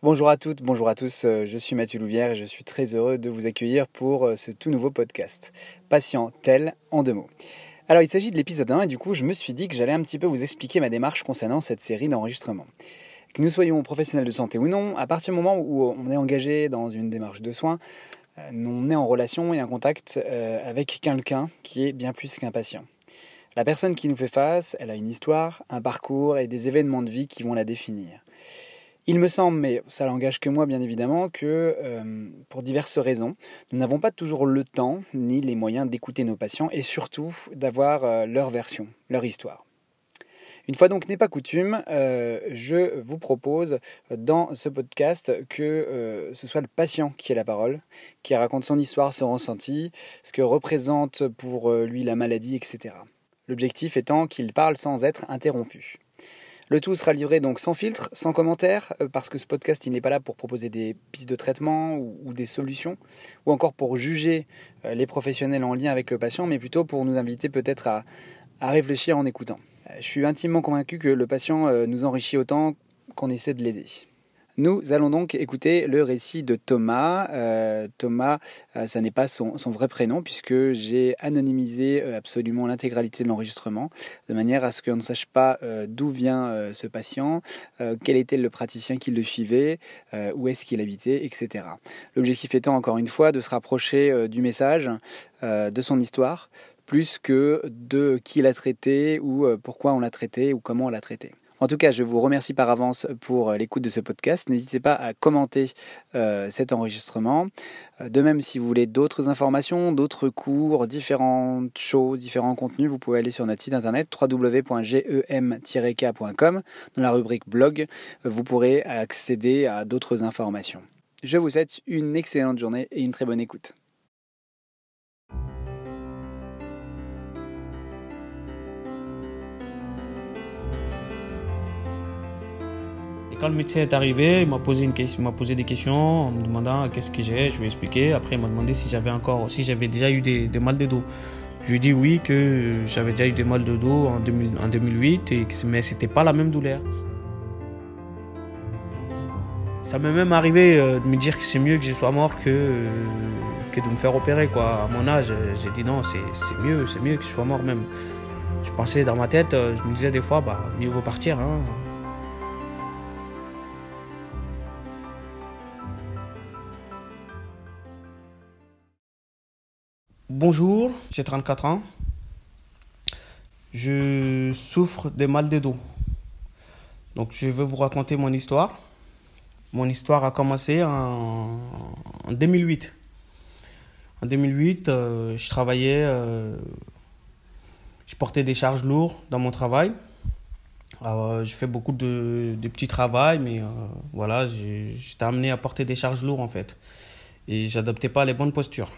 Bonjour à toutes, bonjour à tous, euh, je suis Mathieu Louvière et je suis très heureux de vous accueillir pour euh, ce tout nouveau podcast. Patient tel en deux mots. Alors il s'agit de l'épisode 1 et du coup je me suis dit que j'allais un petit peu vous expliquer ma démarche concernant cette série d'enregistrements. Que nous soyons professionnels de santé ou non, à partir du moment où on est engagé dans une démarche de soins, euh, on est en relation et en contact avec quelqu'un qui est bien plus qu'un patient. La personne qui nous fait face, elle a une histoire, un parcours et des événements de vie qui vont la définir. Il me semble, mais ça n'engage que moi bien évidemment, que euh, pour diverses raisons, nous n'avons pas toujours le temps ni les moyens d'écouter nos patients et surtout d'avoir euh, leur version, leur histoire. Une fois donc n'est pas coutume, euh, je vous propose dans ce podcast que ce soit le patient qui ait la parole, qui raconte son histoire, son ressenti, ce que représente pour lui la maladie, etc. L'objectif étant qu'il parle sans être interrompu. Le tout sera livré donc sans filtre, sans commentaire, euh, parce que ce podcast il n'est pas là pour proposer des pistes de traitement ou, des solutions, ou encore pour juger euh, les professionnels en lien avec le patient, mais plutôt pour nous inviter peut-être à, réfléchir en écoutant. Euh, je suis intimement convaincu que le patient nous enrichit autant qu'on essaie de l'aider. Nous allons donc écouter le récit de Thomas. Euh, Thomas, euh, ça n'est pas son, vrai prénom puisque j'ai anonymisé euh, absolument l'intégralité de l'enregistrement de manière à ce qu'on ne sache pas d'où vient ce patient, quel était le praticien qui le suivait, où est-ce qu'il habitait, etc. L'objectif étant encore une fois de se rapprocher du message, de son histoire, plus que de qui l'a traité ou pourquoi on l'a traité ou comment on l'a traité. En tout cas, je vous remercie par avance pour euh, l'écoute de ce podcast. N'hésitez pas à commenter euh, cet enregistrement. Euh, de même, si vous voulez d'autres informations, d'autres cours, différentes choses, différents contenus, vous pouvez aller sur notre site internet www.gem-k.com. Dans la rubrique blog, vous pourrez accéder à d'autres informations. Je vous souhaite une excellente journée et une très bonne écoute. Quand le médecin est arrivé, il m'a posé, une question, posé des questions en me demandant qu'est-ce que j'ai? Je lui ai expliqué. Après, il m'a demandé si j'avais encore, si j'avais déjà eu des, mal de dos. Je lui ai dit oui, que j'avais déjà eu des mal de dos en, 2008, et que, mais c'était pas la même douleur. Ça m'est même arrivé euh, de me dire que c'est mieux que je sois mort que, euh, que de me faire opérer. Quoi. À mon âge, j'ai dit non, c'est, mieux, c'est mieux que je sois mort même. Je pensais dans ma tête, euh, je me disais des fois, bah, mieux vaut partir. Hein. Bonjour, j'ai 34 ans. Je souffre des mal de dos. Donc je vais vous raconter mon histoire. Mon histoire a commencé en, 2008. En 2008, euh, je travaillais, euh, je portais des charges lourdes dans mon travail. Euh, je fais beaucoup de, petits travaux, mais voilà, j'étais amené à porter des charges lourdes en fait. Et j'adoptais pas les bonnes postures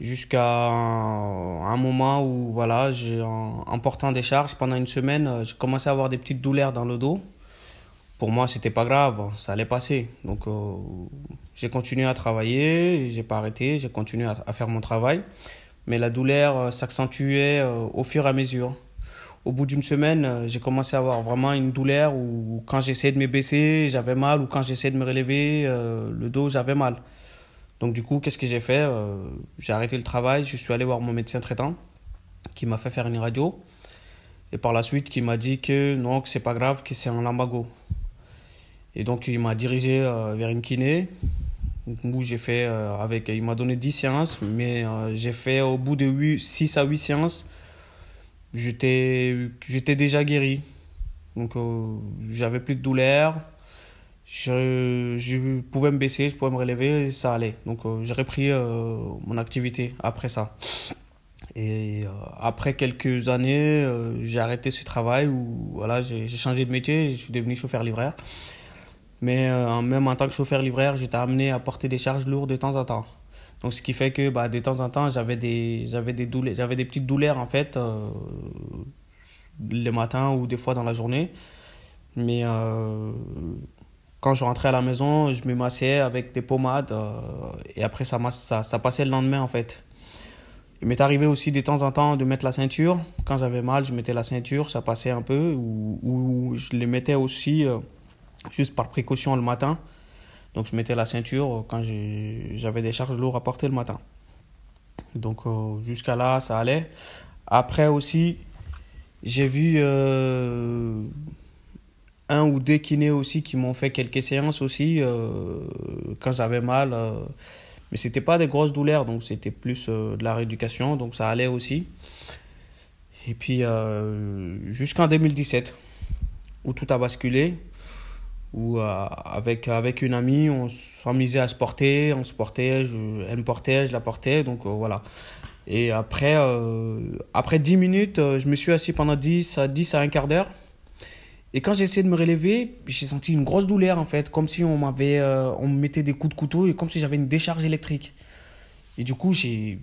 jusqu'à un moment où, voilà, en, portant des charges pendant une semaine, euh, j'ai commencé à avoir des petites douleurs dans le dos. Pour moi, c'était pas grave, ça allait passer. Donc, euh, j'ai continué à travailler, j'ai pas arrêté, j'ai continué à, faire mon travail. Mais la douleur euh, s'accentuait au fur et à mesure. Au bout d'une semaine, j'ai commencé à avoir vraiment une douleur où, quand j'essayais de me baisser, j'avais mal, ou quand j'essayais de me relever, le dos, j'avais mal. Donc du coup, qu'est-ce que j'ai fait euh, J'ai arrêté le travail, je suis allé voir mon médecin traitant qui m'a fait faire une radio. Et par la suite, qui m'a dit que non, que c'est pas grave, que c'est un lambago. Et donc il m'a dirigé euh, vers une kiné où j'ai fait euh, avec il m'a donné 10 séances mais j'ai fait au bout de 8, 6 à 8 séances j'étais j'étais déjà guéri. Donc j'avais plus de douleur, je, pouvais me baisser, je pouvais me relever, ça allait. Donc euh, j'ai repris euh, mon activité après ça. Et euh, après quelques années, j'ai arrêté ce travail où voilà, j'ai changé de métier, je suis devenu chauffeur-livreur. Mais même en tant que chauffeur-livreur, j'étais amené à porter des charges lourdes de temps en temps. Donc ce qui fait que bah, de temps en temps, j'avais des, j'avais des, douleurs, j'avais des petites douleurs en fait, le matin ou des fois dans la journée. Mais quand je rentrais à la maison, je me massais avec des pommades euh, et après ça, ça, ça, passait le lendemain en fait. Il m'est arrivé aussi de temps en temps de mettre la ceinture. Quand j'avais mal, je mettais la ceinture, ça passait un peu. Ou, je les mettais aussi euh, juste par précaution le matin. Donc je mettais la ceinture quand j'avais des charges lourdes à porter le matin. Donc euh, jusqu'à là, ça allait. Après aussi, j'ai vu un ou deux kinés aussi qui m'ont fait quelques séances aussi euh, quand j'avais mal. mais c'était pas des grosses douleurs, donc c'était plus de la rééducation, donc ça allait aussi. Et puis jusqu'en 2017, où tout a basculé où euh, avec, avec une amie, on s'amusait à se porter, on se portait, je, elle me portait, je la portais, donc euh, voilà. Et après, euh, après 10 minutes, je me suis assis pendant 10 à 10 à un quart d'heure. Et quand j'ai essayé de me relever, j'ai senti une grosse douleur en fait, comme si on m'avait, on me mettait des coups de couteau et comme si j'avais une décharge électrique. Et du coup, j'ai,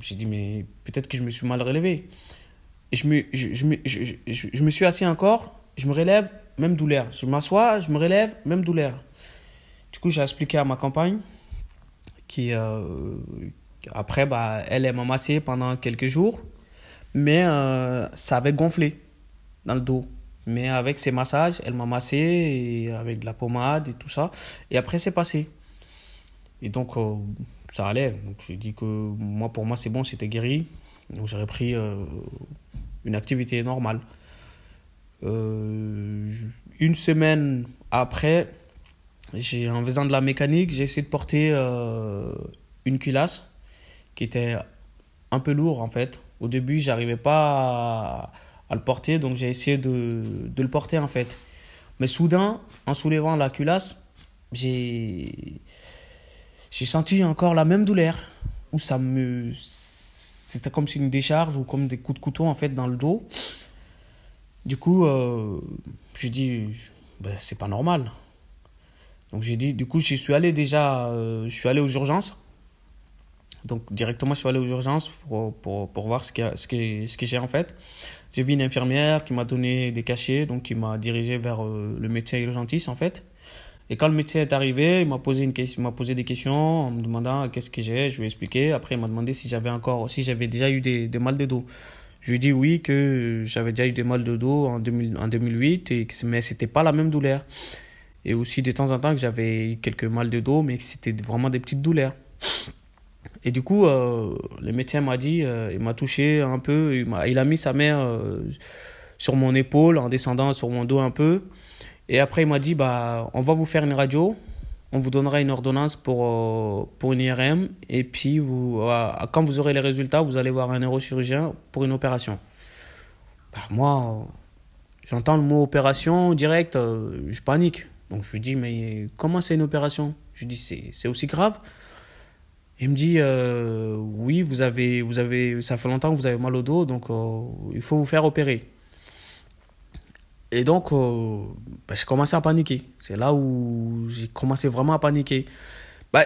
j'ai dit mais peut-être que je me suis mal relevé. Je me, je, je, je, me suis assis encore, je me relève, même douleur. Je m'assois, je me relève, même douleur. Du coup, j'ai expliqué à ma compagne qui, euh, après, bah, elle, m'a massé pendant quelques jours, mais euh, ça avait gonflé dans le dos. Mais avec ses massages, elle m'a massé avec de la pommade et tout ça. Et après, c'est passé. Et donc, euh, ça allait. Donc, j'ai dit que moi, pour moi, c'est bon, c'était guéri. Donc, j'ai repris une activité normale. Euh, une semaine après, j'ai, en faisant de la mécanique, j'ai essayé de porter euh, une culasse qui était un peu lourd en fait. Au début, j'arrivais pas à, le porter, donc j'ai essayé de, de, le porter en fait. Mais soudain, en soulevant la culasse, j'ai j'ai senti encore la même douleur où ça me c'était comme si une décharge ou comme des coups de couteau en fait dans le dos du coup, euh, j'ai dit, ben, c'est pas normal. Donc j'ai dit, du coup, je suis allé déjà, euh, je suis allé aux urgences. Donc directement, je suis allé aux urgences pour, pour, pour voir ce que, ce que, ce que j'ai en fait. J'ai vu une infirmière qui m'a donné des cachets, donc qui m'a dirigé vers euh, le médecin urgentiste en fait. Et quand le médecin est arrivé, il m'a posé, une question, posé des questions en me demandant qu'est-ce que j'ai, je lui ai expliqué. Après, il m'a demandé si j'avais encore, si j'avais déjà eu des, des mal de dos. Je lui dis oui que j'avais déjà eu des mal de dos en, 2000, en 2008, et, mais c'était pas la même douleur. Et aussi de temps en temps que j'avais quelques mal de dos, mais c'était vraiment des petites douleurs. Et du coup, euh, le médecin m'a dit, euh, il m'a touché un peu, il a, mis sa main euh, sur mon épaule en descendant sur mon dos un peu. Et après, il m'a dit, bah, on va vous faire une radio on vous donnera une ordonnance pour, euh, pour une IRM et puis quand vous aurez les résultats, vous allez voir un neurochirurgien pour une opération. Bah, moi, j'entends le mot opération direct, je panique. Donc je lui dis, mais comment c'est une opération? Je lui dis, c'est aussi grave il me dit oui, vous avez, vous avez, ça fait longtemps que vous avez mal au dos, donc il faut vous faire opérer. Et donc, euh, bah, j'ai commencé à paniquer. C'est là où j'ai commencé vraiment à paniquer. Bah,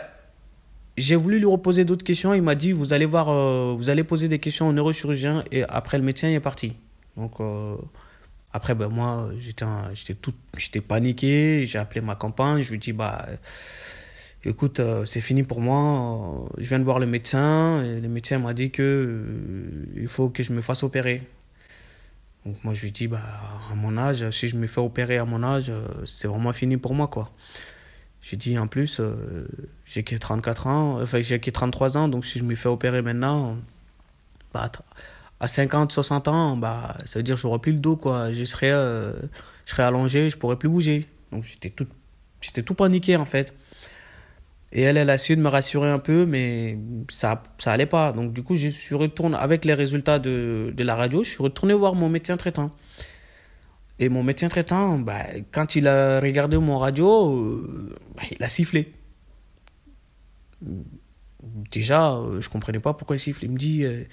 j'ai voulu lui reposer d'autres questions. Il m'a dit Vous allez voir, euh, vous allez poser des questions au neurochirurgien. Et après, le médecin est parti. Donc, euh, après, ben, moi, j'étais, j'étais, tout, j'étais paniqué. J'ai appelé ma compagne. Je lui dit Bah. Écoute, c'est fini pour moi. Je viens de voir le médecin. Et le médecin m'a dit que il faut que je me fasse opérer. Donc moi je lui dis, bah, à mon âge, si je me fais opérer à mon âge, euh, c'est vraiment fini pour moi. quoi. Je lui dis, en plus, euh, j'ai que 34 ans, enfin j'ai que 33 ans, donc si je me fais opérer maintenant, bah, à 50, 60 ans, bah, ça veut dire que j'aurai plus le dos. quoi. Je serais, euh, je serais allongé, je pourrais plus bouger. Donc j'étais tout, j'étais tout paniqué en fait. Et elle, elle a essayé de me rassurer un peu, mais ça, ça allait pas. Donc, du coup, je suis retourné, avec les résultats de, de la radio, je suis retourné voir mon médecin traitant. Et mon médecin traitant, bah, quand il a regardé mon radio, euh, bah, il a sifflé. Déjà, euh, je comprenais pas pourquoi il siffle. Il me dit, euh,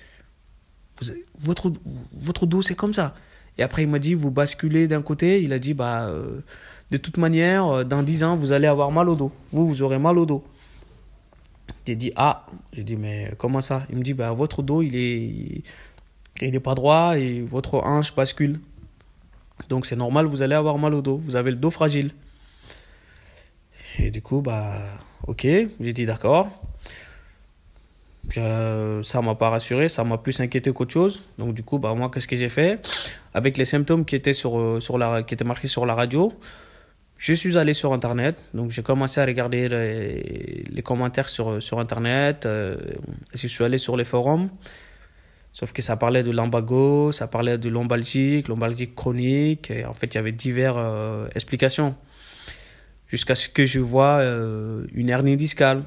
votre, votre dos, c'est comme ça. Et après, il m'a dit, vous basculez d'un côté. Il a dit, bah, de toute manière, euh, dans 10 ans, vous allez avoir mal au dos. Vous, vous aurez mal au dos. J'ai dit, ah, j'ai dit, mais comment ça? Il me dit, bah, votre dos, il est, il n'est pas droit et votre hanche bascule. Donc c'est normal, vous allez avoir mal au dos. Vous avez le dos fragile. Et du coup, bah, ok, j'ai dit d'accord. Ça ça m'a pas rassuré, ça m'a plus inquiété qu'autre chose. Donc du coup, bah moi, qu'est-ce que j'ai fait? Avec les symptômes qui étaient euh, marqués sur la radio, je suis allé sur Internet, donc j'ai commencé à regarder les, commentaires sur, sur Internet. Euh, je suis allé sur les forums, sauf que ça parlait de l'embago, ça parlait de lombalgique, lombalgique chronique, et en fait il y avait diverses euh, explications. Jusqu'à ce que je vois euh, une hernie discale.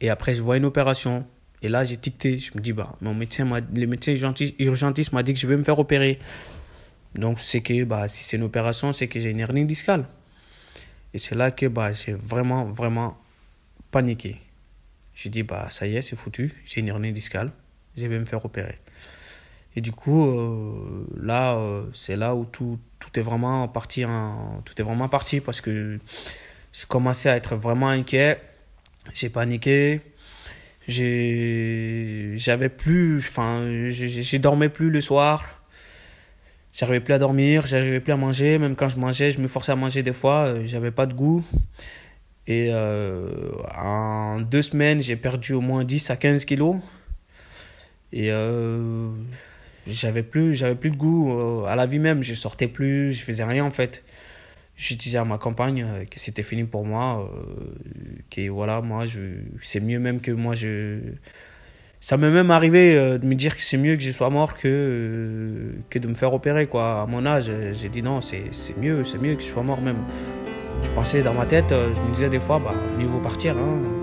Et après je vois une opération. Et là j'ai ticté, je me dis, bah, mon médecin le médecin urgentiste m'a dit que je vais me faire opérer. Donc, c'est que bah, si c'est une opération, c'est que j'ai une hernie discale. Et c'est là que bah, j'ai vraiment, vraiment paniqué. J'ai dit, bah, ça y est, c'est foutu, j'ai une hernie discale, je vais me faire opérer. Et du coup, euh, là, euh, c'est là où tout, tout, est vraiment parti tout est vraiment parti parce que j'ai commencé à être vraiment inquiet, j'ai paniqué, j'avais plus, enfin, j'ai dormais plus le soir J'arrivais plus à dormir, j'arrivais plus à manger. Même quand je mangeais, je me forçais à manger des fois, euh, j'avais pas de goût. Et euh, en deux semaines, j'ai perdu au moins 10 à 15 kilos. Et euh, j'avais plus, j'avais plus de goût à la vie même. Je sortais plus, je faisais rien en fait. Je disais à ma compagne que c'était fini pour moi, que voilà, moi, je, c'est mieux même que moi, je, ça m'est même arrivé euh, de me dire que c'est mieux que je sois mort que, euh, que de me faire opérer. Quoi. À mon âge, j'ai dit non, c'est mieux, c'est mieux que je sois mort même. Je pensais dans ma tête, euh, je me disais des fois, bah, mieux vaut partir. Hein.